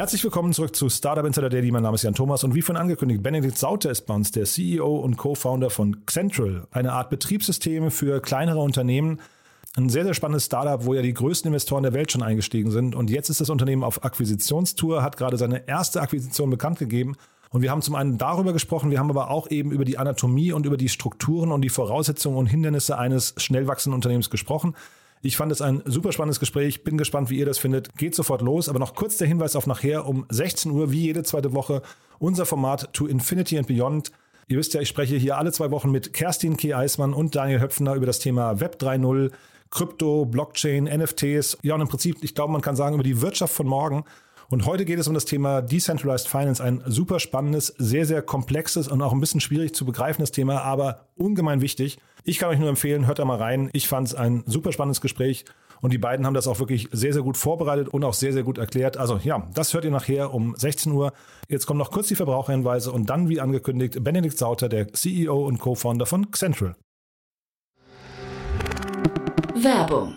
Herzlich willkommen zurück zu Startup Insider Daily. Mein Name ist Jan Thomas und wie vorhin angekündigt, Benedikt Sauter ist bei uns der CEO und Co-Founder von Xentral, eine Art Betriebssysteme für kleinere Unternehmen. Ein sehr, sehr spannendes Startup, wo ja die größten Investoren der Welt schon eingestiegen sind. Und jetzt ist das Unternehmen auf Akquisitionstour, hat gerade seine erste Akquisition bekannt gegeben. Und wir haben zum einen darüber gesprochen, wir haben aber auch eben über die Anatomie und über die Strukturen und die Voraussetzungen und Hindernisse eines schnell wachsenden Unternehmens gesprochen. Ich fand es ein super spannendes Gespräch. Bin gespannt, wie ihr das findet. Geht sofort los. Aber noch kurz der Hinweis auf nachher um 16 Uhr, wie jede zweite Woche, unser Format To Infinity and Beyond. Ihr wisst ja, ich spreche hier alle zwei Wochen mit Kerstin K. Eismann und Daniel Höpfner über das Thema Web 3.0, Krypto, Blockchain, NFTs. Ja, und im Prinzip, ich glaube, man kann sagen, über die Wirtschaft von morgen. Und heute geht es um das Thema Decentralized Finance, ein super spannendes, sehr, sehr komplexes und auch ein bisschen schwierig zu begreifendes Thema, aber ungemein wichtig. Ich kann euch nur empfehlen, hört da mal rein. Ich fand es ein super spannendes Gespräch und die beiden haben das auch wirklich sehr, sehr gut vorbereitet und auch sehr, sehr gut erklärt. Also ja, das hört ihr nachher um 16 Uhr. Jetzt kommen noch kurz die Verbraucherhinweise und dann, wie angekündigt, Benedikt Sauter, der CEO und Co-Founder von Xentral. Werbung.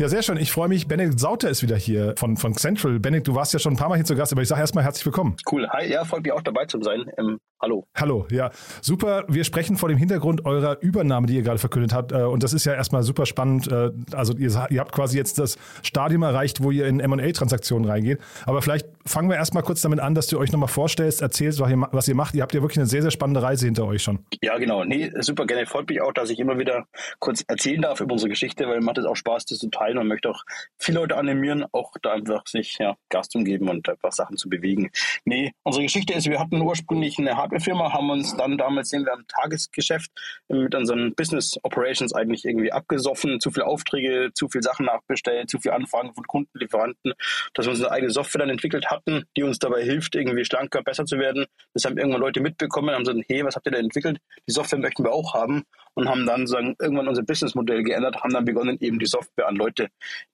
Ja, sehr schön. Ich freue mich. Benedikt Sauter ist wieder hier von, von Central. Benedikt, du warst ja schon ein paar Mal hier zu Gast, aber ich sage erstmal herzlich willkommen. Cool. Hi, ja, freut mich auch dabei zu sein. Ähm, hallo. Hallo, ja. Super. Wir sprechen vor dem Hintergrund eurer Übernahme, die ihr gerade verkündet habt. Äh, Und das ist ja erstmal super spannend. Äh, Also ihr, ihr habt quasi jetzt das Stadium erreicht, wo ihr in M&A-Transaktionen reingeht. Aber vielleicht fangen wir erstmal kurz damit an, dass du euch nochmal vorstellst, erzählst, was ihr, was ihr macht. Ihr habt ja wirklich eine sehr, sehr spannende Reise hinter euch schon. Ja, genau. Nee, super gerne. Freut mich auch, dass ich immer wieder kurz erzählen darf über unsere Geschichte, weil macht es auch Spaß, das zu teilen und möchte auch viele Leute animieren, auch da einfach sich ja, Gas zu geben und einfach Sachen zu bewegen. Nee, unsere Geschichte ist, wir hatten ursprünglich eine Hardwarefirma, haben uns dann damals sehen wir am Tagesgeschäft mit unseren Business Operations eigentlich irgendwie abgesoffen, zu viele Aufträge, zu viele Sachen nachbestellt, zu viele Anfragen von Kunden, Lieferanten, dass wir unsere eigene Software dann entwickelt hatten, die uns dabei hilft, irgendwie schlanker, besser zu werden. Das haben irgendwann Leute mitbekommen, haben gesagt, hey, was habt ihr da entwickelt? Die Software möchten wir auch haben und haben dann sagen, irgendwann unser Businessmodell geändert, haben dann begonnen, eben die Software an Leute,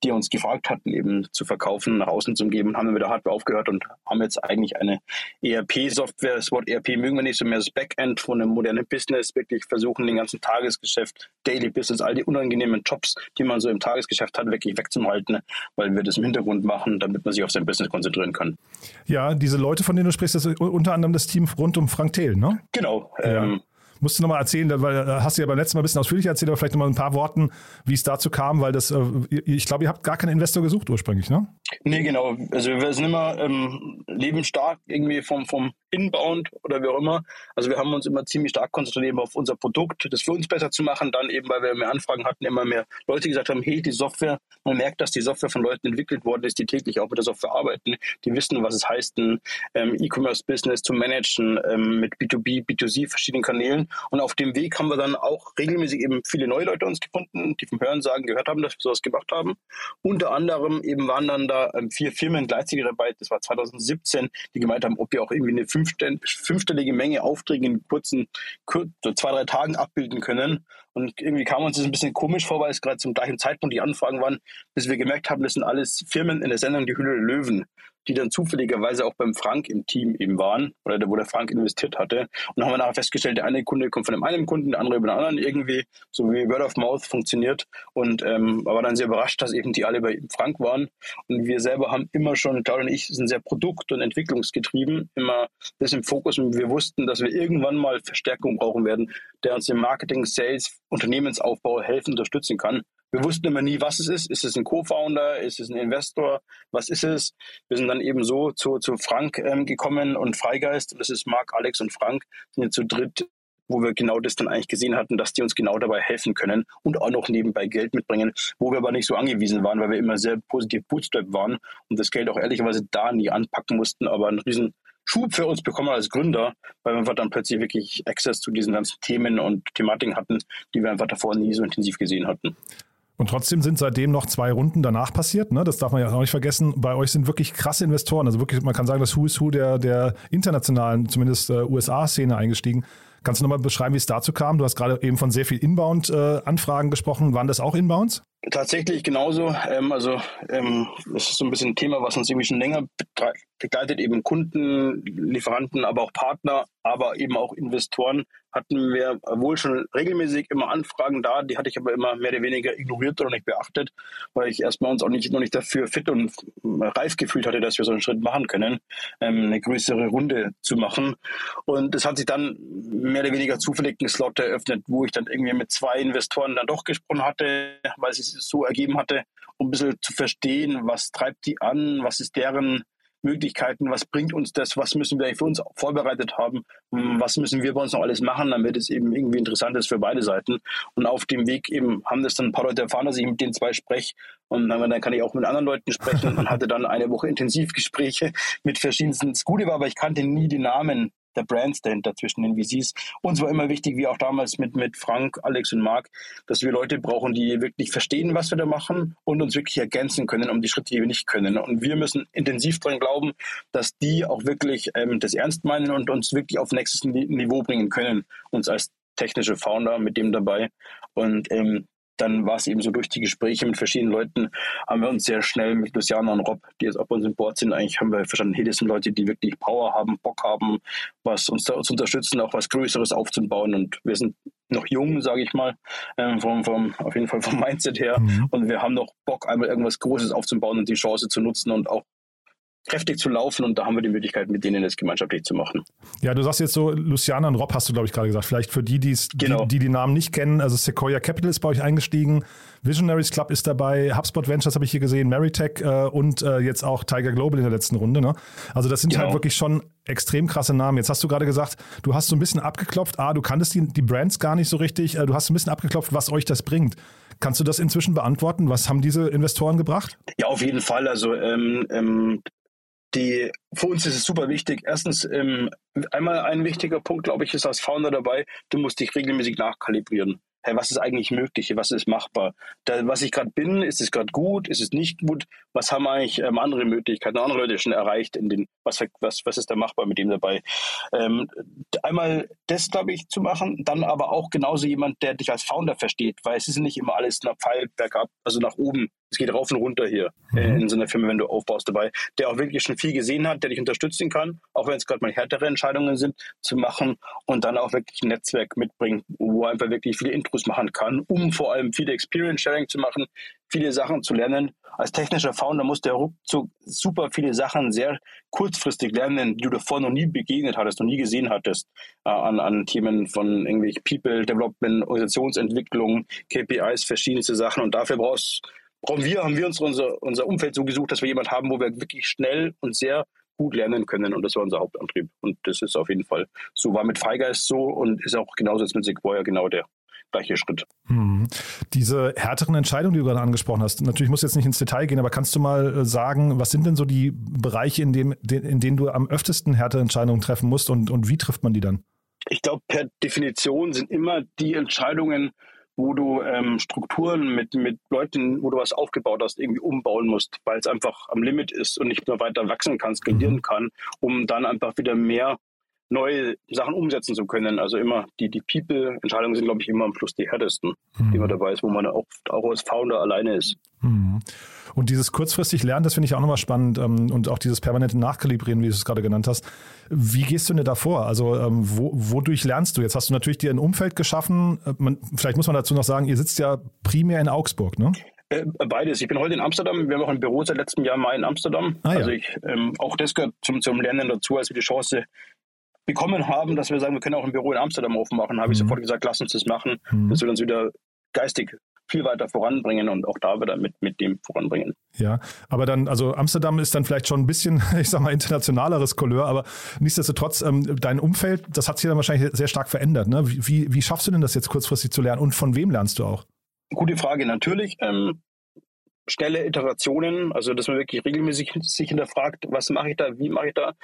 die uns gefragt hatten, eben zu verkaufen, nach außen zu geben, haben dann mit der Hardware aufgehört und haben jetzt eigentlich eine ERP-Software. Das Wort ERP mögen wir nicht so mehr das Backend von einem modernen Business, wirklich versuchen, den ganzen Tagesgeschäft, Daily Business, all die unangenehmen Jobs, die man so im Tagesgeschäft hat, wirklich wegzuhalten, weil wir das im Hintergrund machen, damit man sich auf sein Business konzentrieren kann. Ja, diese Leute, von denen du sprichst, das ist unter anderem das Team rund um Frank Thiel, ne? Genau. Ja. Ähm, Musst du nochmal erzählen, weil äh, hast du ja beim letzten Mal ein bisschen ausführlicher erzählt, aber vielleicht nochmal ein paar Worten, wie es dazu kam, weil das, äh, ich glaube, ihr habt gar keinen Investor gesucht ursprünglich, ne? Nee, genau. Also wir sind immer ähm, lebensstark irgendwie vom, vom Inbound oder wie auch immer. Also wir haben uns immer ziemlich stark konzentriert auf unser Produkt, das für uns besser zu machen. Dann eben, weil wir mehr Anfragen hatten, immer mehr Leute gesagt haben, hey, die Software, man merkt, dass die Software von Leuten entwickelt worden ist, die täglich auch mit der Software arbeiten, die wissen, was es heißt, ein ähm, E-Commerce-Business zu managen ähm, mit B2B, B2C, verschiedenen Kanälen. Und auf dem Weg haben wir dann auch regelmäßig eben viele neue Leute uns gefunden, die vom Hörensagen gehört haben, dass wir sowas gemacht haben. Unter anderem eben waren dann da ähm, vier Firmen gleichzeitig dabei, das war 2017, die gemeint haben, ob wir auch irgendwie eine fünfstell- fünfstellige Menge Aufträge in kurzen, zwei, drei Tagen abbilden können. Und irgendwie kam uns das ein bisschen komisch vor, weil es gerade zum gleichen Zeitpunkt die Anfragen waren, bis wir gemerkt haben, das sind alles Firmen in der Sendung Die Hülle der Löwen die dann zufälligerweise auch beim Frank im Team eben waren oder wo der Frank investiert hatte. Und dann haben wir nachher festgestellt, der eine Kunde kommt von dem einen Kunden, der andere über den anderen irgendwie, so wie Word of Mouth funktioniert. Und ähm, war dann sehr überrascht, dass eben die alle bei Frank waren. Und wir selber haben immer schon, Claudia und ich, sind sehr produkt- und entwicklungsgetrieben, immer das im Fokus. Und wir wussten, dass wir irgendwann mal Verstärkung brauchen werden, der uns im Marketing, Sales, Unternehmensaufbau helfen, unterstützen kann. Wir wussten immer nie, was es ist. Ist es ein Co-Founder? Ist es ein Investor? Was ist es? Wir sind dann eben so zu, zu Frank ähm, gekommen und Freigeist. Das ist Marc, Alex und Frank. Sind jetzt zu dritt wo wir genau das dann eigentlich gesehen hatten, dass die uns genau dabei helfen können und auch noch nebenbei Geld mitbringen, wo wir aber nicht so angewiesen waren, weil wir immer sehr positiv Bootstrap waren und das Geld auch ehrlicherweise da nie anpacken mussten, aber einen riesen Schub für uns bekommen als Gründer, weil wir dann plötzlich wirklich Access zu diesen ganzen Themen und Thematiken hatten, die wir einfach davor nie so intensiv gesehen hatten. Und trotzdem sind seitdem noch zwei Runden danach passiert. Ne? Das darf man ja auch nicht vergessen. Bei euch sind wirklich krasse Investoren. Also wirklich, man kann sagen, das Who is Who der, der internationalen, zumindest äh, USA-Szene eingestiegen. Kannst du nochmal beschreiben, wie es dazu kam? Du hast gerade eben von sehr viel Inbound-Anfragen äh, gesprochen. Waren das auch Inbounds? Tatsächlich genauso. Ähm, also ähm, das ist so ein bisschen ein Thema, was uns irgendwie schon länger begleitet. Eben Kunden, Lieferanten, aber auch Partner, aber eben auch Investoren hatten wir wohl schon regelmäßig immer Anfragen da. Die hatte ich aber immer mehr oder weniger ignoriert oder nicht beachtet, weil ich erstmal uns auch nicht, noch nicht dafür fit und reif gefühlt hatte, dass wir so einen Schritt machen können, ähm, eine größere Runde zu machen. Und es hat sich dann mehr oder weniger zufällig ein Slot eröffnet, wo ich dann irgendwie mit zwei Investoren dann doch gesprochen hatte, weil so ergeben hatte, um ein bisschen zu verstehen, was treibt die an, was ist deren Möglichkeiten, was bringt uns das, was müssen wir für uns vorbereitet haben, was müssen wir bei uns noch alles machen, damit es eben irgendwie interessant ist für beide Seiten. Und auf dem Weg eben haben das dann ein paar Leute erfahren, dass ich mit den zwei spreche und dann kann ich auch mit anderen Leuten sprechen und hatte dann eine Woche Intensivgespräche mit verschiedensten. Das Gute war aber, ich kannte nie die Namen der Brands dahinter zwischen den VCs. Uns war immer wichtig, wie auch damals mit, mit Frank, Alex und Marc, dass wir Leute brauchen, die wirklich verstehen, was wir da machen und uns wirklich ergänzen können um die Schritte, die wir nicht können. Und wir müssen intensiv daran glauben, dass die auch wirklich ähm, das ernst meinen und uns wirklich auf nächstes Niveau bringen können, uns als technische Founder mit dem dabei. Und ähm, dann war es eben so durch die Gespräche mit verschiedenen Leuten, haben wir uns sehr schnell mit Luciana und Rob, die jetzt auf uns im Board sind, eigentlich haben wir verstanden, hey, das sind Leute, die wirklich Power haben, Bock haben, was uns da zu unterstützen, auch was Größeres aufzubauen. Und wir sind noch jung, sage ich mal, ähm, vom, vom, auf jeden Fall vom Mindset her. Mhm. Und wir haben noch Bock, einmal irgendwas Großes aufzubauen und die Chance zu nutzen und auch kräftig zu laufen und da haben wir die Möglichkeit, mit denen das gemeinschaftlich zu machen. Ja, du sagst jetzt so, Luciana und Rob hast du, glaube ich, gerade gesagt. Vielleicht für die, genau. die, die die Namen nicht kennen, also Sequoia Capital ist bei euch eingestiegen, Visionaries Club ist dabei, HubSpot Ventures habe ich hier gesehen, Meritech äh, und äh, jetzt auch Tiger Global in der letzten Runde. Ne? Also das sind halt genau. halt wirklich schon extrem krasse Namen. Jetzt hast du gerade gesagt, du hast so ein bisschen abgeklopft, ah, du kanntest die, die Brands gar nicht so richtig, äh, du hast ein bisschen abgeklopft, was euch das bringt. Kannst du das inzwischen beantworten? Was haben diese Investoren gebracht? Ja, auf jeden Fall. Also ähm, ähm, die, für uns ist es super wichtig. Erstens, ähm, einmal ein wichtiger Punkt, glaube ich, ist als Founder dabei, du musst dich regelmäßig nachkalibrieren hey, was ist eigentlich möglich, was ist machbar? Da, was ich gerade bin, ist es gerade gut, ist es nicht gut? Was haben eigentlich ähm, andere Möglichkeiten, andere Leute schon erreicht? In den, was, was, was ist da machbar mit dem dabei? Ähm, einmal das, glaube ich, zu machen, dann aber auch genauso jemand, der dich als Founder versteht, weil es ist nicht immer alles nach Pfeil bergab, also nach oben. Es geht rauf und runter hier äh, mhm. in so einer Firma, wenn du aufbaust dabei, der auch wirklich schon viel gesehen hat, der dich unterstützen kann, auch wenn es gerade mal härtere Entscheidungen sind, zu machen und dann auch wirklich ein Netzwerk mitbringen, wo einfach wirklich viele Intros machen kann, um vor allem viele Experience Sharing zu machen, viele Sachen zu lernen. Als technischer Founder muss der ruckzuck super viele Sachen sehr kurzfristig lernen, die du davor noch nie begegnet hattest, noch nie gesehen hattest, äh, an, an Themen von irgendwelchen People Development, Organisationsentwicklung, KPIs, verschiedenste Sachen. Und dafür brauchst brauchen wir, haben wir uns unser, unser Umfeld so gesucht, dass wir jemanden haben, wo wir wirklich schnell und sehr gut lernen können. Und das war unser Hauptantrieb. Und das ist auf jeden Fall so, war mit Freigeist so und ist auch genauso jetzt mit Sequoia genau der gleiche Schritt. Hm. Diese härteren Entscheidungen, die du gerade angesprochen hast, natürlich muss jetzt nicht ins Detail gehen, aber kannst du mal äh, sagen, was sind denn so die Bereiche, in, dem, in denen du am öftesten härtere Entscheidungen treffen musst und, und wie trifft man die dann? Ich glaube, per Definition sind immer die Entscheidungen, wo du ähm, Strukturen mit, mit Leuten, wo du was aufgebaut hast, irgendwie umbauen musst, weil es einfach am Limit ist und nicht mehr weiter wachsen kann, skalieren mhm. kann, um dann einfach wieder mehr neue Sachen umsetzen zu können. Also immer die, die People-Entscheidungen sind, glaube ich, immer am Schluss die härtesten, mhm. die man dabei ist, wo man auch, auch als Founder alleine ist. Mhm. Und dieses kurzfristig Lernen, das finde ich auch nochmal spannend ähm, und auch dieses permanente Nachkalibrieren, wie du es gerade genannt hast. Wie gehst du denn da vor? Also ähm, wo, wodurch lernst du? Jetzt hast du natürlich dir ein Umfeld geschaffen. Äh, man, vielleicht muss man dazu noch sagen, ihr sitzt ja primär in Augsburg, ne? Äh, beides. Ich bin heute in Amsterdam. Wir haben auch ein Büro seit letztem Jahr mal in Amsterdam. Ah, ja. Also ich, ähm, auch das gehört zum, zum Lernen dazu, als wir die Chance bekommen haben, dass wir sagen, wir können auch ein Büro in Amsterdam aufmachen, habe ich mhm. sofort gesagt, lass uns das machen. Mhm. Das will uns wieder geistig viel weiter voranbringen und auch da wieder mit, mit dem voranbringen. Ja, aber dann, also Amsterdam ist dann vielleicht schon ein bisschen, ich sag mal, internationaleres Couleur, aber nichtsdestotrotz, ähm, dein Umfeld, das hat sich dann wahrscheinlich sehr stark verändert. Ne? Wie, wie schaffst du denn das jetzt kurzfristig zu lernen und von wem lernst du auch? Gute Frage, natürlich. Ähm, schnelle Iterationen, also dass man wirklich regelmäßig sich hinterfragt, was mache ich da, wie mache ich da.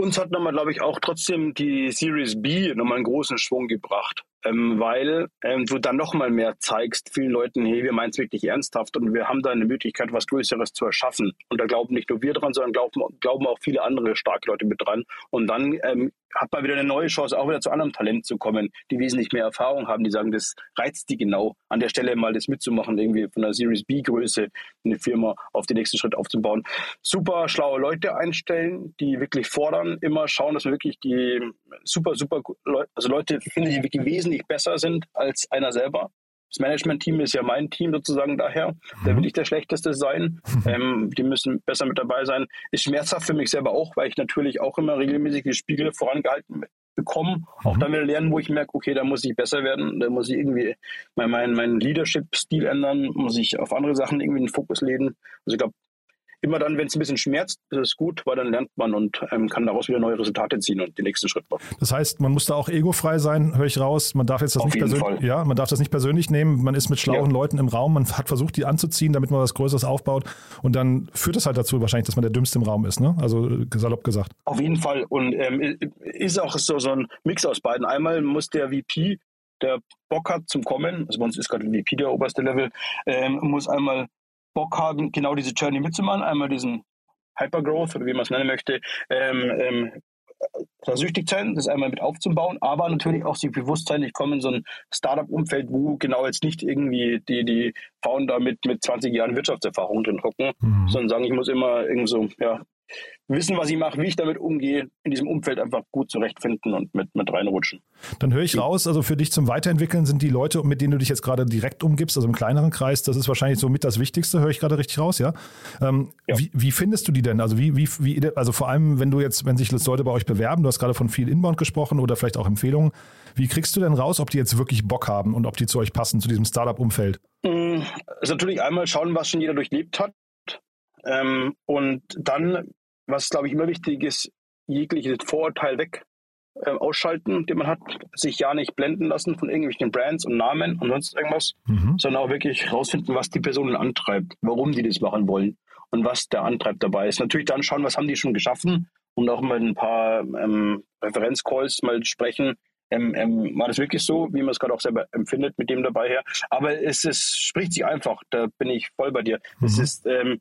Uns hat nochmal, glaube ich, auch trotzdem die Series B nochmal einen großen Schwung gebracht, ähm, weil ähm, du dann nochmal mehr zeigst vielen Leuten, hey, wir meinen es wirklich ernsthaft und wir haben da eine Möglichkeit, was Größeres zu erschaffen. Und da glauben nicht nur wir dran, sondern glauben, glauben auch viele andere starke Leute mit dran. Und dann ähm, hat man wieder eine neue Chance, auch wieder zu anderem Talent zu kommen, die wesentlich mehr Erfahrung haben, die sagen, das reizt die genau, an der Stelle mal das mitzumachen, irgendwie von der Series B-Größe eine Firma auf den nächsten Schritt aufzubauen. Super schlaue Leute einstellen, die wirklich fordern, immer schauen, dass wir wirklich die super, super Leute, also Leute finden, die wirklich wesentlich besser sind als einer selber. Das Management-Team ist ja mein Team sozusagen daher. Da will mhm. ich der Schlechteste sein. Ähm, die müssen besser mit dabei sein. Ist schmerzhaft für mich selber auch, weil ich natürlich auch immer regelmäßig die Spiegel vorangehalten bekomme. Auch mhm. dann wieder lernen, wo ich merke, okay, da muss ich besser werden. Da muss ich irgendwie meinen mein, mein Leadership-Stil ändern. Muss ich auf andere Sachen irgendwie den Fokus legen. Also ich glaube, immer dann, wenn es ein bisschen schmerzt, ist es gut, weil dann lernt man und ähm, kann daraus wieder neue Resultate ziehen und den nächsten Schritt machen. Das heißt, man muss da auch egofrei sein, höre ich raus. Man darf jetzt das Auf nicht persönlich, ja, man darf das nicht persönlich nehmen. Man ist mit schlauen ja. Leuten im Raum, man hat versucht, die anzuziehen, damit man was Größeres aufbaut und dann führt es halt dazu wahrscheinlich, dass man der Dümmste im Raum ist, ne? Also salopp gesagt. Auf jeden Fall und ähm, ist auch so, so ein Mix aus beiden. Einmal muss der VP der Bock hat zum Kommen, also bei uns ist gerade VP der oberste Level, ähm, muss einmal Bock haben, genau diese Journey mitzumachen. Einmal diesen Hypergrowth oder wie man es nennen möchte, ähm, ähm, süchtig sein, das einmal mit aufzubauen, aber natürlich auch sich bewusst sein, ich komme in so ein Startup-Umfeld, wo genau jetzt nicht irgendwie die, die Founder mit, mit 20 Jahren Wirtschaftserfahrung drin hocken, mhm. sondern sagen, ich muss immer irgendwie so, ja, wissen, was ich mache, wie ich damit umgehe, in diesem Umfeld einfach gut zurechtfinden und mit, mit reinrutschen. Dann höre ich raus, also für dich zum Weiterentwickeln sind die Leute, mit denen du dich jetzt gerade direkt umgibst, also im kleineren Kreis, das ist wahrscheinlich so mit das Wichtigste, höre ich gerade richtig raus, ja? Ähm, ja. Wie, wie, findest du die denn? Also wie, wie, wie, also vor allem, wenn du jetzt, wenn sich Leute bei euch bewerben, du hast gerade von viel Inbound gesprochen oder vielleicht auch Empfehlungen, wie kriegst du denn raus, ob die jetzt wirklich Bock haben und ob die zu euch passen, zu diesem Startup-Umfeld? Mm, ist natürlich einmal schauen, was schon jeder durchlebt hat. Ähm, und dann was, glaube ich, immer wichtig ist, jegliches Vorurteil weg äh, ausschalten, den man hat, sich ja nicht blenden lassen von irgendwelchen Brands und Namen und sonst irgendwas, mhm. sondern auch wirklich herausfinden, was die Personen antreibt, warum die das machen wollen und was der Antreib dabei ist. Natürlich dann schauen, was haben die schon geschaffen und auch mal ein paar ähm, Referenzcalls mal sprechen. Ähm, ähm, war das wirklich so, wie man es gerade auch selber empfindet mit dem dabei her? Aber es, es spricht sich einfach, da bin ich voll bei dir. Mhm. Es ist ähm,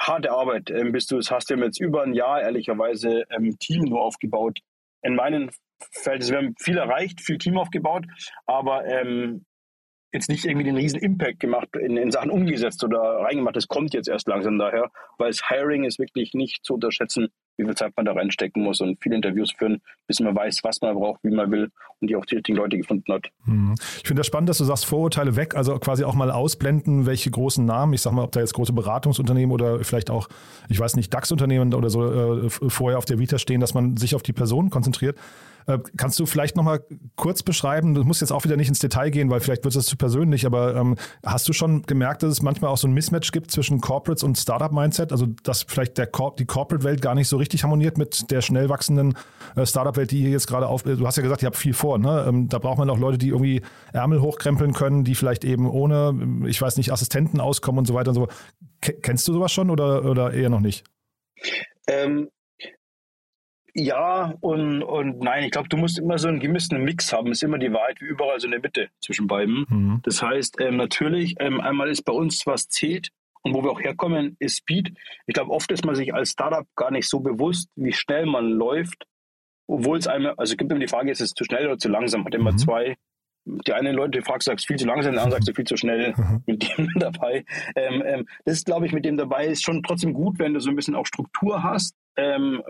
harte Arbeit. Ähm, bist du, das hast du jetzt über ein Jahr ehrlicherweise ähm, Team nur aufgebaut. In meinen Fällen, wir haben viel erreicht, viel Team aufgebaut, aber ähm, jetzt nicht irgendwie den riesen Impact gemacht, in, in Sachen umgesetzt oder reingemacht. Das kommt jetzt erst langsam daher, weil das Hiring ist wirklich nicht zu unterschätzen, wie viel Zeit man da reinstecken muss und viele Interviews führen, bis man weiß, was man braucht, wie man will und die auch die richtigen Leute gefunden hat. Mhm. Ich finde das spannend, dass du sagst, Vorurteile weg, also quasi auch mal ausblenden, welche großen Namen, ich sag mal, ob da jetzt große Beratungsunternehmen oder vielleicht auch, ich weiß nicht, DAX-Unternehmen oder so äh, vorher auf der Vita stehen, dass man sich auf die Personen konzentriert. Äh, kannst du vielleicht nochmal kurz beschreiben, du musst jetzt auch wieder nicht ins Detail gehen, weil vielleicht wird es zu persönlich, aber ähm, hast du schon gemerkt, dass es manchmal auch so ein Mismatch gibt zwischen Corporates und Startup-Mindset? Also, dass vielleicht der Cor die Corporate-Welt gar nicht so richtig harmoniert mit der schnell wachsenden äh, Startup-Welt, die ihr jetzt gerade auf. Du hast ja gesagt, ihr habt viel vor, ne? Ähm, da braucht man auch Leute, die irgendwie Ärmel hochkrempeln können, die vielleicht eben ohne, ich weiß nicht, Assistenten auskommen und so weiter und so. Kennst du sowas schon oder, oder eher noch nicht? Ähm, ja und, und nein, ich glaube, du musst immer so einen gemischten Mix haben. Ist immer die Wahrheit wie überall so in der Mitte zwischen beiden. Mhm. Das heißt, ähm, natürlich, ähm, einmal ist bei uns, was zählt und wo wir auch herkommen, ist Speed. Ich glaube, oft ist man sich als Startup gar nicht so bewusst, wie schnell man läuft obwohl es einmal, also es gibt immer die Frage, ist es zu schnell oder zu langsam? Hat immer mhm. zwei die eine Leute fragst, sagst viel zu langsam, der andere sagst du viel zu schnell mhm. mit dem dabei. Ähm, ähm, das ist, glaube ich, mit dem dabei ist schon trotzdem gut, wenn du so ein bisschen auch Struktur hast, ähm,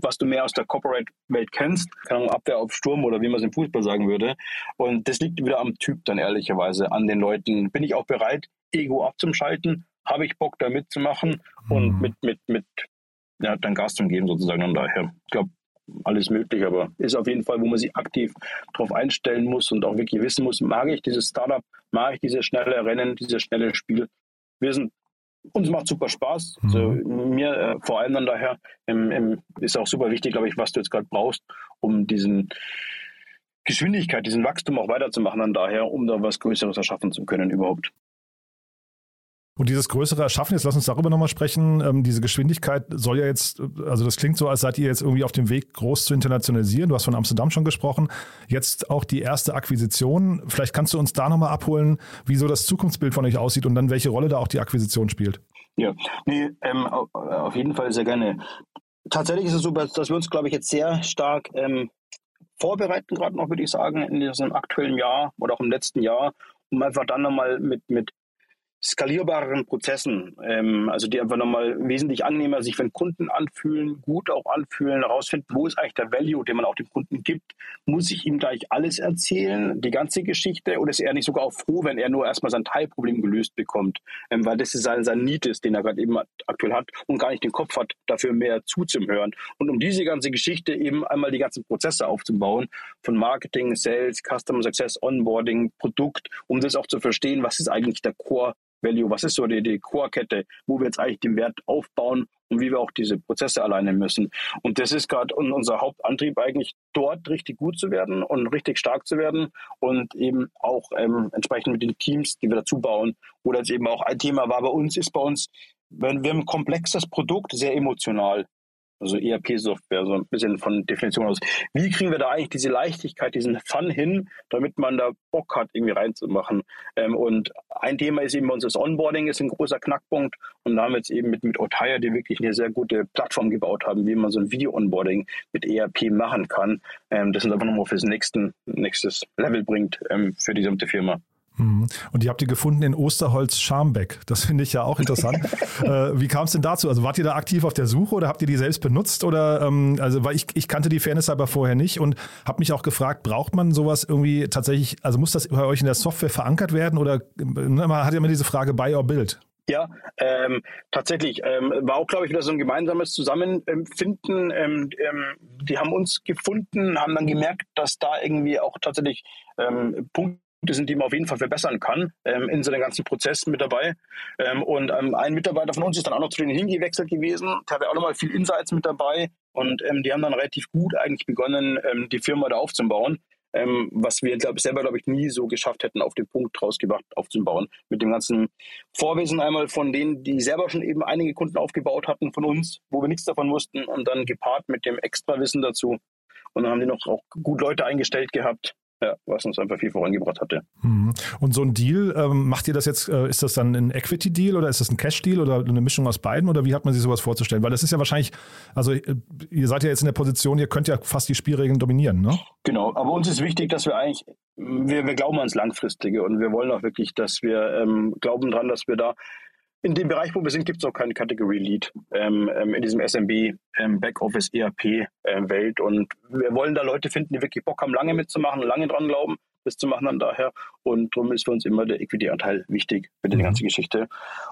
was du mehr aus der Corporate-Welt kennst, keine Ahnung, Abwehr auf Sturm oder wie man es im Fußball sagen würde. Und das liegt wieder am Typ dann ehrlicherweise, an den Leuten. Bin ich auch bereit, Ego abzuschalten? Habe ich Bock da mitzumachen und mhm. mit, mit, mit ja, dann Gas zu geben sozusagen. Und daher, ich glaube, alles möglich, aber ist auf jeden Fall, wo man sich aktiv darauf einstellen muss und auch wirklich wissen muss, mag ich dieses Startup, mag ich dieses schnelle Rennen, dieses schnelle Spiel. Wir sind, uns macht super Spaß. Mhm. Also mir äh, vor allem dann daher im, im, ist auch super wichtig, glaube ich, was du jetzt gerade brauchst, um diesen Geschwindigkeit, diesen Wachstum auch weiterzumachen, dann daher, um da was Größeres erschaffen zu können überhaupt. Und dieses größere Erschaffen, jetzt lass uns darüber nochmal sprechen, ähm, diese Geschwindigkeit soll ja jetzt, also das klingt so, als seid ihr jetzt irgendwie auf dem Weg, groß zu internationalisieren. Du hast von Amsterdam schon gesprochen. Jetzt auch die erste Akquisition. Vielleicht kannst du uns da nochmal abholen, wie so das Zukunftsbild von euch aussieht und dann welche Rolle da auch die Akquisition spielt. Ja, nee, ähm, auf jeden Fall sehr gerne. Tatsächlich ist es so, dass wir uns, glaube ich, jetzt sehr stark ähm, vorbereiten, gerade noch, würde ich sagen, in diesem aktuellen Jahr oder auch im letzten Jahr, um einfach dann nochmal mit, mit skalierbareren Prozessen, ähm, also die einfach nochmal wesentlich angenehmer sich den Kunden anfühlen, gut auch anfühlen, herausfinden, wo ist eigentlich der Value, den man auch dem Kunden gibt. Muss ich ihm gleich alles erzählen, die ganze Geschichte, oder ist er nicht sogar auch froh, wenn er nur erstmal sein Teilproblem gelöst bekommt, ähm, weil das ist sein, sein Need ist, den er gerade eben aktuell hat und gar nicht den Kopf hat, dafür mehr zuzuhören. Und um diese ganze Geschichte eben einmal die ganzen Prozesse aufzubauen, von Marketing, Sales, Customer Success, Onboarding, Produkt, um das auch zu verstehen, was ist eigentlich der Core Value, was ist so die, die Core-Kette, wo wir jetzt eigentlich den Wert aufbauen und wie wir auch diese Prozesse alleine müssen. Und das ist gerade unser Hauptantrieb eigentlich, dort richtig gut zu werden und richtig stark zu werden und eben auch ähm, entsprechend mit den Teams, die wir dazu bauen. Oder jetzt eben auch ein Thema war bei uns, ist bei uns, wenn wir ein komplexes Produkt, sehr emotional also ERP-Software, so ein bisschen von Definition aus. Wie kriegen wir da eigentlich diese Leichtigkeit, diesen Fun hin, damit man da Bock hat, irgendwie reinzumachen? Ähm, und ein Thema ist eben bei uns das Onboarding, ist ein großer Knackpunkt. Und da haben wir jetzt eben mit, mit Otaya, die wirklich eine sehr gute Plattform gebaut haben, wie man so ein Video-Onboarding mit ERP machen kann, ähm, das uns einfach nochmal fürs nächsten, nächstes Level bringt ähm, für die gesamte Firma. Mhm. Und die habt ihr gefunden in Osterholz-Scharmbeck. Das finde ich ja auch interessant. äh, wie kam es denn dazu? Also wart ihr da aktiv auf der Suche oder habt ihr die selbst benutzt? Oder ähm, also weil ich, ich kannte die Fairness aber vorher nicht und habe mich auch gefragt, braucht man sowas irgendwie tatsächlich, also muss das bei euch in der Software verankert werden? Oder ne, man hat ja immer diese Frage Buy or Build. Ja, ähm, tatsächlich. Ähm, war auch, glaube ich, wieder so ein gemeinsames Zusammenfinden. Ähm, ähm, die haben uns gefunden, haben dann gemerkt, dass da irgendwie auch tatsächlich ähm, Punkte sind, die man auf jeden Fall verbessern kann, ähm, in so einem ganzen Prozess mit dabei. Ähm, und ähm, ein Mitarbeiter von uns ist dann auch noch zu denen hingewechselt gewesen. Der hatte auch nochmal viel Insights mit dabei. Und ähm, die haben dann relativ gut eigentlich begonnen, ähm, die Firma da aufzubauen. Ähm, was wir glaub, selber, glaube ich, nie so geschafft hätten, auf den Punkt rausgebracht aufzubauen. Mit dem ganzen Vorwissen einmal von denen, die selber schon eben einige Kunden aufgebaut hatten von uns, wo wir nichts davon wussten und dann gepaart mit dem Extrawissen dazu. Und dann haben die noch auch gut Leute eingestellt gehabt, ja, was uns einfach viel vorangebracht hatte. Mhm. Und so ein Deal, ähm, macht ihr das jetzt, äh, ist das dann ein Equity-Deal oder ist das ein Cash-Deal oder eine Mischung aus beiden oder wie hat man sich sowas vorzustellen? Weil das ist ja wahrscheinlich, also äh, ihr seid ja jetzt in der Position, ihr könnt ja fast die Spielregeln dominieren, ne? Genau, aber uns ist wichtig, dass wir eigentlich, wir, wir glauben ans Langfristige und wir wollen auch wirklich, dass wir ähm, glauben dran, dass wir da in dem Bereich, wo wir sind, gibt es auch keine Category Lead ähm, ähm, in diesem SMB ähm, Backoffice ERP äh, Welt und wir wollen da Leute finden, die wirklich Bock haben, lange mitzumachen, lange dran glauben, das zu machen dann daher und darum ist für uns immer der Equity-Anteil wichtig für die mhm. ganze Geschichte,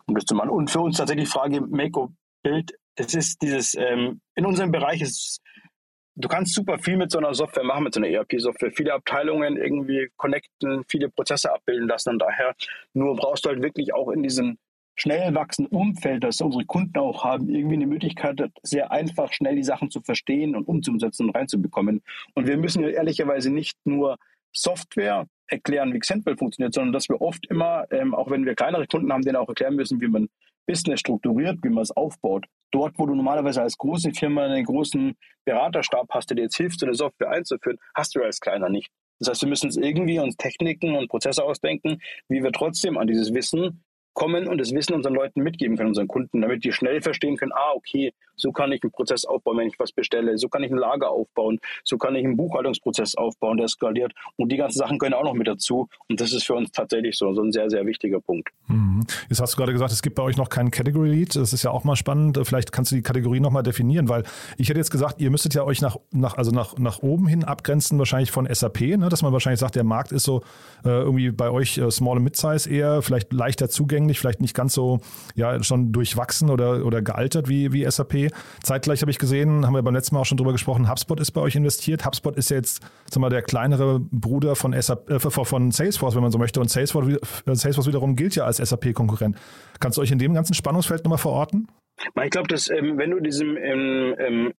um das zu machen. Und für uns tatsächlich die Frage Make or Build, das ist dieses ähm, in unserem Bereich ist du kannst super viel mit so einer Software machen, mit so einer ERP-Software. Viele Abteilungen irgendwie connecten, viele Prozesse abbilden lassen. Und daher nur brauchst du halt wirklich auch in diesem schnell wachsenden Umfeld, das unsere Kunden auch haben, irgendwie eine Möglichkeit sehr einfach schnell die Sachen zu verstehen und umzusetzen und reinzubekommen. Und wir müssen ja ehrlicherweise nicht nur Software erklären, wie Xentwell funktioniert, sondern dass wir oft immer, ähm, auch wenn wir kleinere Kunden haben, denen auch erklären müssen, wie man Business strukturiert, wie man es aufbaut. Dort, wo du normalerweise als große Firma einen großen Beraterstab hast, der dir jetzt hilft, so eine Software einzuführen, hast du als kleiner nicht. Das heißt, wir müssen uns irgendwie uns Techniken und Prozesse ausdenken, wie wir trotzdem an dieses Wissen kommen und das Wissen unseren Leuten mitgeben können, unseren Kunden, damit die schnell verstehen können, ah, okay, so kann ich einen Prozess aufbauen, wenn ich was bestelle, so kann ich ein Lager aufbauen, so kann ich einen Buchhaltungsprozess aufbauen, der skaliert und die ganzen Sachen können auch noch mit dazu und das ist für uns tatsächlich so, so ein sehr, sehr wichtiger Punkt. Mhm. Jetzt hast du gerade gesagt, es gibt bei euch noch keinen Category Lead, das ist ja auch mal spannend, vielleicht kannst du die Kategorie nochmal definieren, weil ich hätte jetzt gesagt, ihr müsstet ja euch nach, nach, also nach, nach oben hin abgrenzen, wahrscheinlich von SAP, ne? dass man wahrscheinlich sagt, der Markt ist so äh, irgendwie bei euch äh, Small und Mid-Size eher, vielleicht leichter zugänglich, vielleicht nicht ganz so ja schon durchwachsen oder, oder gealtert wie, wie SAP. Zeitgleich habe ich gesehen, haben wir beim letzten Mal auch schon drüber gesprochen, HubSpot ist bei euch investiert. HubSpot ist ja jetzt sag mal, der kleinere Bruder von, SAP, äh, von Salesforce, wenn man so möchte. Und Salesforce, äh, Salesforce wiederum gilt ja als SAP-Konkurrent. Kannst du euch in dem ganzen Spannungsfeld nochmal verorten? Ich glaube, dass ähm, wenn du diesem ähm, ähm,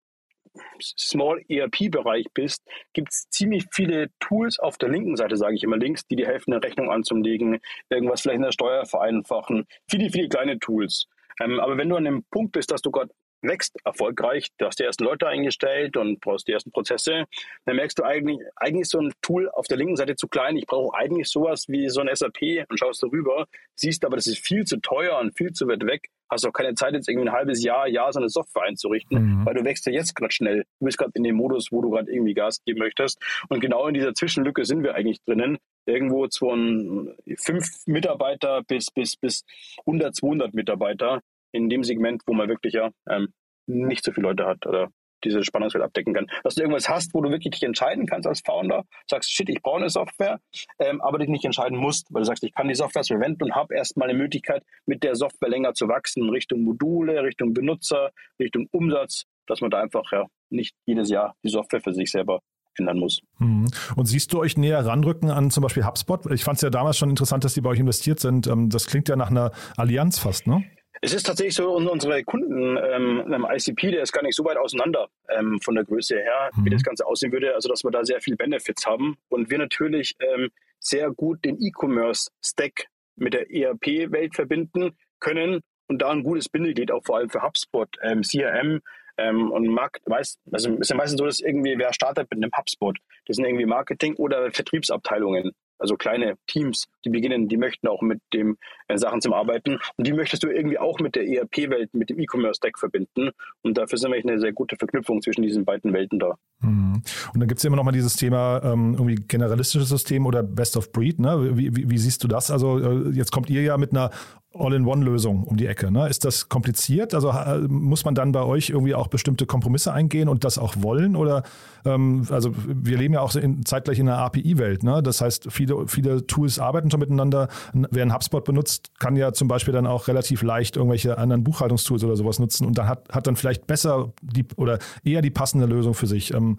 Small ERP-Bereich bist, gibt es ziemlich viele Tools auf der linken Seite, sage ich immer links, die dir helfen, eine Rechnung anzulegen, irgendwas vielleicht in der Steuer vereinfachen. Viele, viele kleine Tools. Ähm, aber wenn du an dem Punkt bist, dass du gerade wächst erfolgreich, du hast die ersten Leute eingestellt und brauchst die ersten Prozesse, dann merkst du eigentlich, eigentlich ist so ein Tool auf der linken Seite zu klein. Ich brauche eigentlich sowas wie so ein SAP und schaust darüber, siehst aber, das ist viel zu teuer und viel zu weit weg. Hast auch keine Zeit, jetzt irgendwie ein halbes Jahr, Jahr so eine Software einzurichten, mhm. weil du wächst ja jetzt gerade schnell. Du bist gerade in dem Modus, wo du gerade irgendwie Gas geben möchtest. Und genau in dieser Zwischenlücke sind wir eigentlich drinnen. Irgendwo von fünf Mitarbeiter bis, bis, bis 100, 200 Mitarbeiter in dem Segment, wo man wirklich ja ähm, nicht so viele Leute hat oder diese Spannungsfeld abdecken kann. Dass du irgendwas hast, wo du wirklich dich entscheiden kannst als Founder, sagst, shit, ich brauche eine Software, ähm, aber dich nicht entscheiden musst, weil du sagst, ich kann die Software verwenden und habe erstmal eine Möglichkeit, mit der Software länger zu wachsen, Richtung Module, Richtung Benutzer, Richtung Umsatz, dass man da einfach ja nicht jedes Jahr die Software für sich selber ändern muss. Mhm. Und siehst du euch näher ranrücken an zum Beispiel HubSpot? Ich fand es ja damals schon interessant, dass die bei euch investiert sind. Ähm, das klingt ja nach einer Allianz fast, ne? Es ist tatsächlich so, unsere Kunden ähm, im ICP, der ist gar nicht so weit auseinander ähm, von der Größe her, mhm. wie das Ganze aussehen würde. Also, dass wir da sehr viel Benefits haben und wir natürlich ähm, sehr gut den E-Commerce-Stack mit der ERP-Welt verbinden können und da ein gutes Bindeglied auch vor allem für HubSpot, ähm, CRM ähm, und Markt, weiß, also ist ja meistens so, dass irgendwie wer startet mit einem HubSpot, das sind irgendwie Marketing oder Vertriebsabteilungen also kleine Teams, die beginnen, die möchten auch mit dem äh, Sachen zum Arbeiten und die möchtest du irgendwie auch mit der ERP-Welt, mit dem E-Commerce-Stack verbinden und dafür sind wir eine sehr gute Verknüpfung zwischen diesen beiden Welten da. Mhm. Und dann gibt es immer noch mal dieses Thema ähm, irgendwie generalistisches System oder Best of Breed. Ne? Wie, wie, wie siehst du das? Also äh, jetzt kommt ihr ja mit einer All-in-One-Lösung um die Ecke. Ne? Ist das kompliziert? Also muss man dann bei euch irgendwie auch bestimmte Kompromisse eingehen und das auch wollen? Oder ähm, also wir leben ja auch in, zeitgleich in einer API-Welt. Ne? Das heißt, viele, viele Tools arbeiten schon miteinander. Wer einen HubSpot benutzt, kann ja zum Beispiel dann auch relativ leicht irgendwelche anderen Buchhaltungstools oder sowas nutzen und dann hat, hat dann vielleicht besser die oder eher die passende Lösung für sich. Ähm,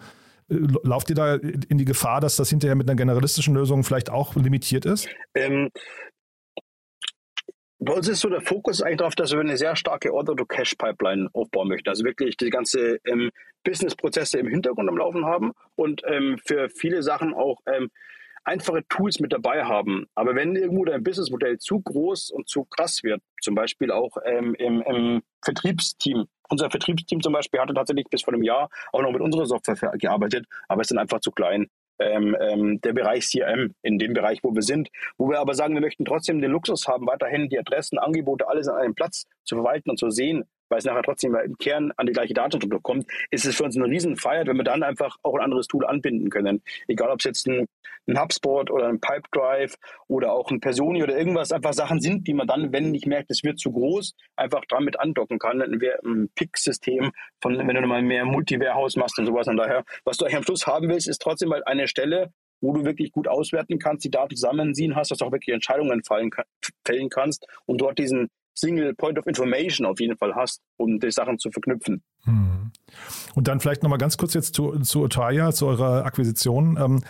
Lauft ihr da in die Gefahr, dass das hinterher mit einer generalistischen Lösung vielleicht auch limitiert ist? Ähm, bei uns ist so der Fokus eigentlich darauf, dass wir eine sehr starke Order-to-Cash-Pipeline aufbauen möchten. Also wirklich die ganze ähm, Business-Prozesse im Hintergrund am Laufen haben und ähm, für viele Sachen auch ähm, einfache Tools mit dabei haben. Aber wenn irgendwo dein Businessmodell zu groß und zu krass wird, zum Beispiel auch ähm, im, im Vertriebsteam, unser Vertriebsteam zum Beispiel hatte tatsächlich bis vor einem Jahr auch noch mit unserer Software gearbeitet, aber ist dann einfach zu klein ähm, ähm, der Bereich CRM, in dem Bereich, wo wir sind, wo wir aber sagen, wir möchten trotzdem den Luxus haben, weiterhin die Adressen, Angebote, alles an einem Platz zu verwalten und zu sehen, weil es nachher trotzdem im Kern an die gleiche Datenstruktur kommt, ist es für uns eine Riesenfeier, wenn wir dann einfach auch ein anderes Tool anbinden können. Egal, ob es jetzt ein, ein HubSpot oder ein Pipedrive oder auch ein Personi oder irgendwas, einfach Sachen sind, die man dann, wenn ich merke, es wird zu groß, einfach damit andocken kann. Ein, ein PIC-System, von wenn du mal mehr Multi-Warehouse machst und sowas. Und daher, was du eigentlich am Schluss haben willst, ist trotzdem mal eine Stelle, wo du wirklich gut auswerten kannst, die Daten zusammenziehen hast, dass du auch wirklich Entscheidungen fallen, fällen kannst und dort diesen Single Point of Information auf jeden Fall hast, um die Sachen zu verknüpfen. Hm. Und dann vielleicht nochmal ganz kurz jetzt zu, zu Otaya, zu eurer Akquisition. Ähm,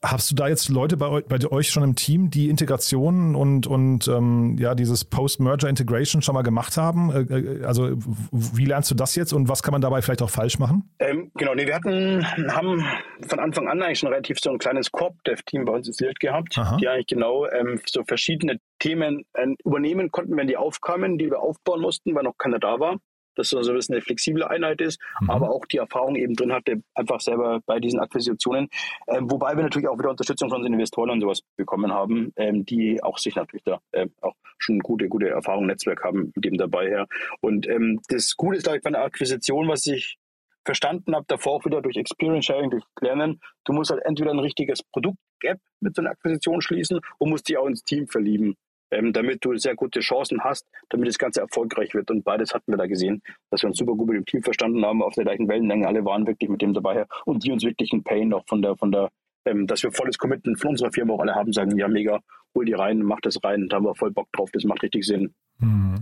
Hast du da jetzt Leute bei, bei euch schon im Team, die Integration und, und ähm, ja, dieses Post-Merger-Integration schon mal gemacht haben? Äh, äh, also wie lernst du das jetzt und was kann man dabei vielleicht auch falsch machen? Ähm, genau, nee, wir hatten, haben von Anfang an eigentlich schon relativ so ein kleines Corp-Dev-Team bei uns installiert gehabt, Aha. die eigentlich genau ähm, so verschiedene Themen äh, übernehmen konnten, wenn die aufkamen, die wir aufbauen mussten, weil noch keiner da war. Dass so ein bisschen eine flexible Einheit ist, mhm. aber auch die Erfahrung eben drin hatte, einfach selber bei diesen Akquisitionen. Ähm, wobei wir natürlich auch wieder Unterstützung von den Investoren und sowas bekommen haben, ähm, die auch sich natürlich da äh, auch schon gute, gute Erfahrung, Netzwerk haben mit dem dabei her. Und ähm, das Gute ist, glaube ich, bei einer Akquisition, was ich verstanden habe, davor auch wieder durch Experience Sharing, durch Lernen, du musst halt entweder ein richtiges Produkt-Gap mit so einer Akquisition schließen und musst dich auch ins Team verlieben ähm, damit du sehr gute Chancen hast, damit das Ganze erfolgreich wird. Und beides hatten wir da gesehen, dass wir uns super gut mit dem Team verstanden haben, auf der gleichen Wellenlänge. Alle waren wirklich mit dem dabei und die uns wirklich einen Pain auch von der, von der, ähm, dass wir volles Commitment von unserer Firma auch alle haben, sagen, ja, mega, hol die rein, mach das rein, da haben wir voll Bock drauf, das macht richtig Sinn. Mhm.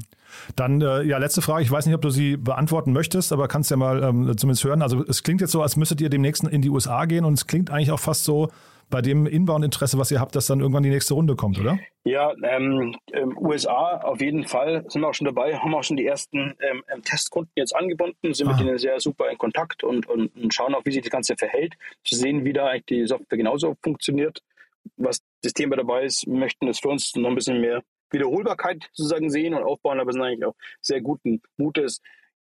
Dann, äh, ja, letzte Frage. Ich weiß nicht, ob du sie beantworten möchtest, aber kannst ja mal ähm, zumindest hören. Also, es klingt jetzt so, als müsstet ihr demnächst in die USA gehen und es klingt eigentlich auch fast so, bei dem Inbound-Interesse, was ihr habt, dass dann irgendwann die nächste Runde kommt, oder? Ja, ähm, ähm, USA auf jeden Fall sind wir auch schon dabei, haben auch schon die ersten ähm, ähm Testkunden jetzt angebunden, sind ah. mit denen sehr super in Kontakt und, und, und, schauen auch, wie sich das Ganze verhält, zu sehen, wie da eigentlich die Software genauso funktioniert. Was das Thema dabei ist, möchten es für uns noch ein bisschen mehr Wiederholbarkeit sozusagen sehen und aufbauen, aber sind eigentlich auch sehr guten Mutes,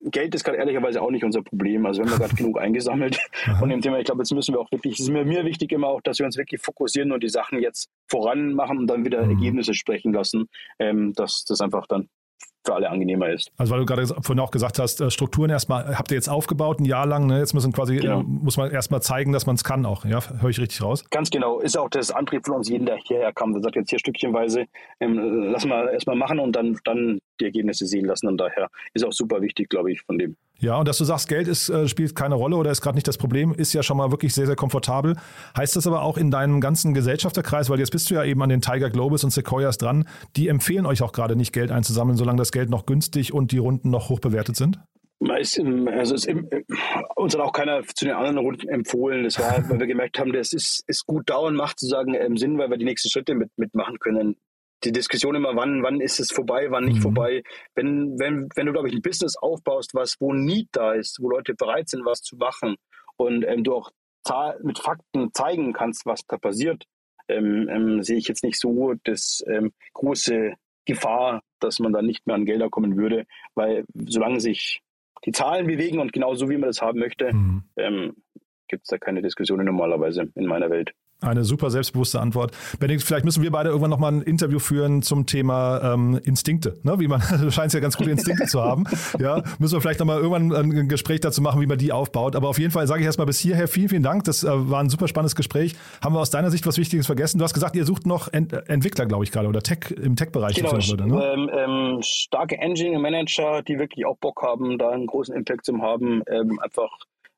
Geld ist gerade ehrlicherweise auch nicht unser Problem. Also wir haben gerade genug eingesammelt von dem Thema. Ich glaube, jetzt müssen wir auch wirklich, es ist mir, mir wichtig immer auch, dass wir uns wirklich fokussieren und die Sachen jetzt voran machen und dann wieder mhm. Ergebnisse sprechen lassen, ähm, dass das einfach dann für alle angenehmer ist. Also weil du gerade vorhin auch gesagt hast, äh, Strukturen erstmal habt ihr jetzt aufgebaut, ein Jahr lang, ne? jetzt müssen quasi, genau. muss man erstmal zeigen, dass man es kann auch, ja, höre ich richtig raus? Ganz genau, ist auch das Antrieb von uns jeden, der hierher kam, der sagt jetzt hier stückchenweise, ähm, lass mal erstmal machen und dann, dann die Ergebnisse sehen lassen und daher ist auch super wichtig, glaube ich, von dem. Ja, und dass du sagst, Geld ist, äh, spielt keine Rolle oder ist gerade nicht das Problem, ist ja schon mal wirklich sehr, sehr komfortabel. Heißt das aber auch in deinem ganzen Gesellschafterkreis, weil jetzt bist du ja eben an den Tiger Globus und Sequoias dran, die empfehlen euch auch gerade nicht Geld einzusammeln, solange das Geld noch günstig und die Runden noch hoch bewertet sind? also es, uns hat auch keiner zu den anderen Runden empfohlen. Das war, weil wir gemerkt haben, das ist, ist gut dauernd macht sozusagen ähm, Sinn, weil wir die nächsten Schritte mit, mitmachen können die Diskussion immer, wann, wann ist es vorbei, wann nicht mhm. vorbei. Wenn, wenn, wenn du, glaube ich, ein Business aufbaust, was, wo Need da ist, wo Leute bereit sind, was zu machen und ähm, du auch mit Fakten zeigen kannst, was da passiert, ähm, ähm, sehe ich jetzt nicht so das ähm, große Gefahr, dass man da nicht mehr an Gelder kommen würde, weil solange sich die Zahlen bewegen und genau so, wie man das haben möchte, mhm. ähm, gibt es da keine Diskussionen normalerweise in meiner Welt. Eine super selbstbewusste Antwort. Benedikt, vielleicht müssen wir beide irgendwann nochmal ein Interview führen zum Thema ähm, Instinkte. Ne? Wie man, du scheinst ja ganz gute Instinkte zu haben. Ja, müssen wir vielleicht nochmal irgendwann ein Gespräch dazu machen, wie man die aufbaut. Aber auf jeden Fall sage ich erstmal bis hierher vielen, vielen Dank. Das äh, war ein super spannendes Gespräch. Haben wir aus deiner Sicht was Wichtiges vergessen? Du hast gesagt, ihr sucht noch Ent Entwickler, glaube ich, gerade, oder Tech im Tech-Bereich. Genau, würde, ne? ähm, ähm, starke Engineering-Manager, die wirklich auch Bock haben, da einen großen Impact zu haben. Ähm, einfach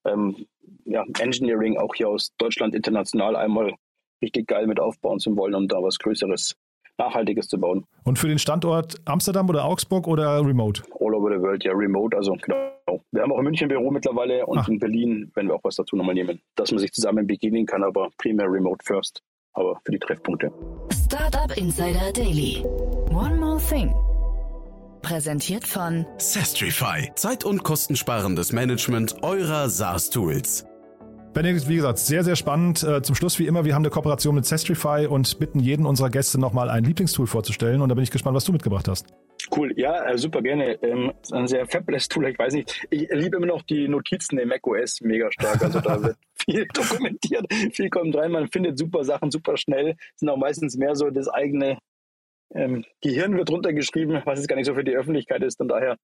ähm, ja, Engineering auch hier aus Deutschland international einmal richtig geil mit aufbauen zu wollen, um da was Größeres, Nachhaltiges zu bauen. Und für den Standort Amsterdam oder Augsburg oder remote? All over the world, ja, remote. Also genau. Wir haben auch in München Büro mittlerweile und Ach. in Berlin werden wir auch was dazu nochmal nehmen, dass man sich zusammen begegnen kann, aber primär remote first. Aber für die Treffpunkte. Startup Insider Daily. One more thing. Präsentiert von Sestrify. Zeit- und kostensparendes Management eurer SaaS-Tools. Benedikt, wie gesagt, sehr, sehr spannend. Äh, zum Schluss wie immer, wir haben eine Kooperation mit Sestrify und bitten jeden unserer Gäste nochmal ein Lieblingstool vorzustellen. Und da bin ich gespannt, was du mitgebracht hast. Cool, ja, äh, super gerne. Ähm, ein sehr fabless Tool, ich weiß nicht. Ich liebe immer noch die Notizen im macOS mega stark. Also da wird viel dokumentiert, viel kommt rein, man findet super Sachen super schnell. Sind auch meistens mehr so das eigene ähm, Gehirn wird runtergeschrieben, was jetzt gar nicht so für die Öffentlichkeit ist. Und daher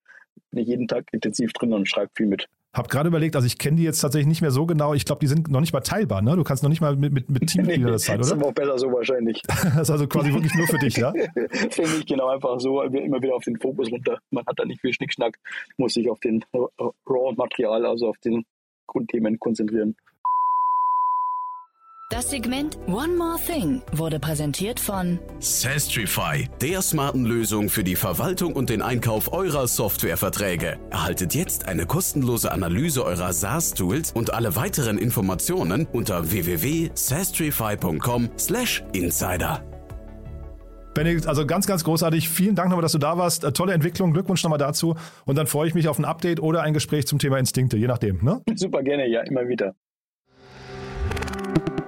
bin ich jeden Tag intensiv drin und schreibe viel mit. Hab gerade überlegt, also ich kenne die jetzt tatsächlich nicht mehr so genau. Ich glaube, die sind noch nicht mal teilbar, ne? Du kannst noch nicht mal mit, mit, mit Teammitgliedern das zeigen, oder? Das ist auch besser so wahrscheinlich. das ist also quasi wirklich nur für dich, ja? für mich genau einfach so, immer wieder auf den Fokus runter. Man hat da nicht viel Schnickschnack, muss sich auf den Raw-Material, also auf den Grundthemen konzentrieren. Das Segment One More Thing wurde präsentiert von Sastrify, der smarten Lösung für die Verwaltung und den Einkauf eurer Softwareverträge. Erhaltet jetzt eine kostenlose Analyse eurer SaaS-Tools und alle weiteren Informationen unter www.sastrify.com/insider. Benedikt, also ganz, ganz großartig. Vielen Dank nochmal, dass du da warst. Äh, tolle Entwicklung. Glückwunsch nochmal dazu. Und dann freue ich mich auf ein Update oder ein Gespräch zum Thema Instinkte, je nachdem. Ne? Super gerne, ja, immer wieder.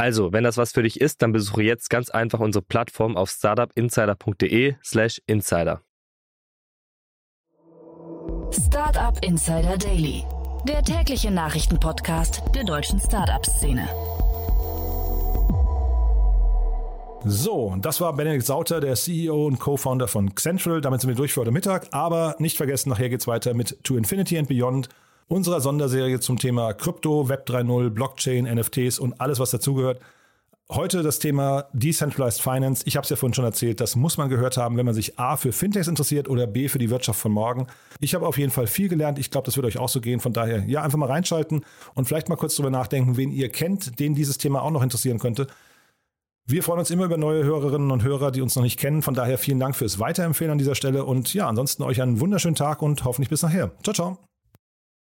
Also, wenn das was für dich ist, dann besuche jetzt ganz einfach unsere Plattform auf startupinsider.de/slash insider. Startup Insider Daily, der tägliche Nachrichtenpodcast der deutschen Startup-Szene. So, das war Benedikt Sauter, der CEO und Co-Founder von Central. Damit sind wir durch für heute Mittag. Aber nicht vergessen, nachher geht es weiter mit To Infinity and Beyond unserer Sonderserie zum Thema Krypto, Web 3.0, Blockchain, NFTs und alles, was dazugehört. Heute das Thema Decentralized Finance. Ich habe es ja vorhin schon erzählt, das muss man gehört haben, wenn man sich A für Fintechs interessiert oder B für die Wirtschaft von morgen. Ich habe auf jeden Fall viel gelernt. Ich glaube, das wird euch auch so gehen. Von daher, ja, einfach mal reinschalten und vielleicht mal kurz drüber nachdenken, wen ihr kennt, den dieses Thema auch noch interessieren könnte. Wir freuen uns immer über neue Hörerinnen und Hörer, die uns noch nicht kennen. Von daher vielen Dank fürs Weiterempfehlen an dieser Stelle und ja, ansonsten euch einen wunderschönen Tag und hoffentlich bis nachher. Ciao, ciao.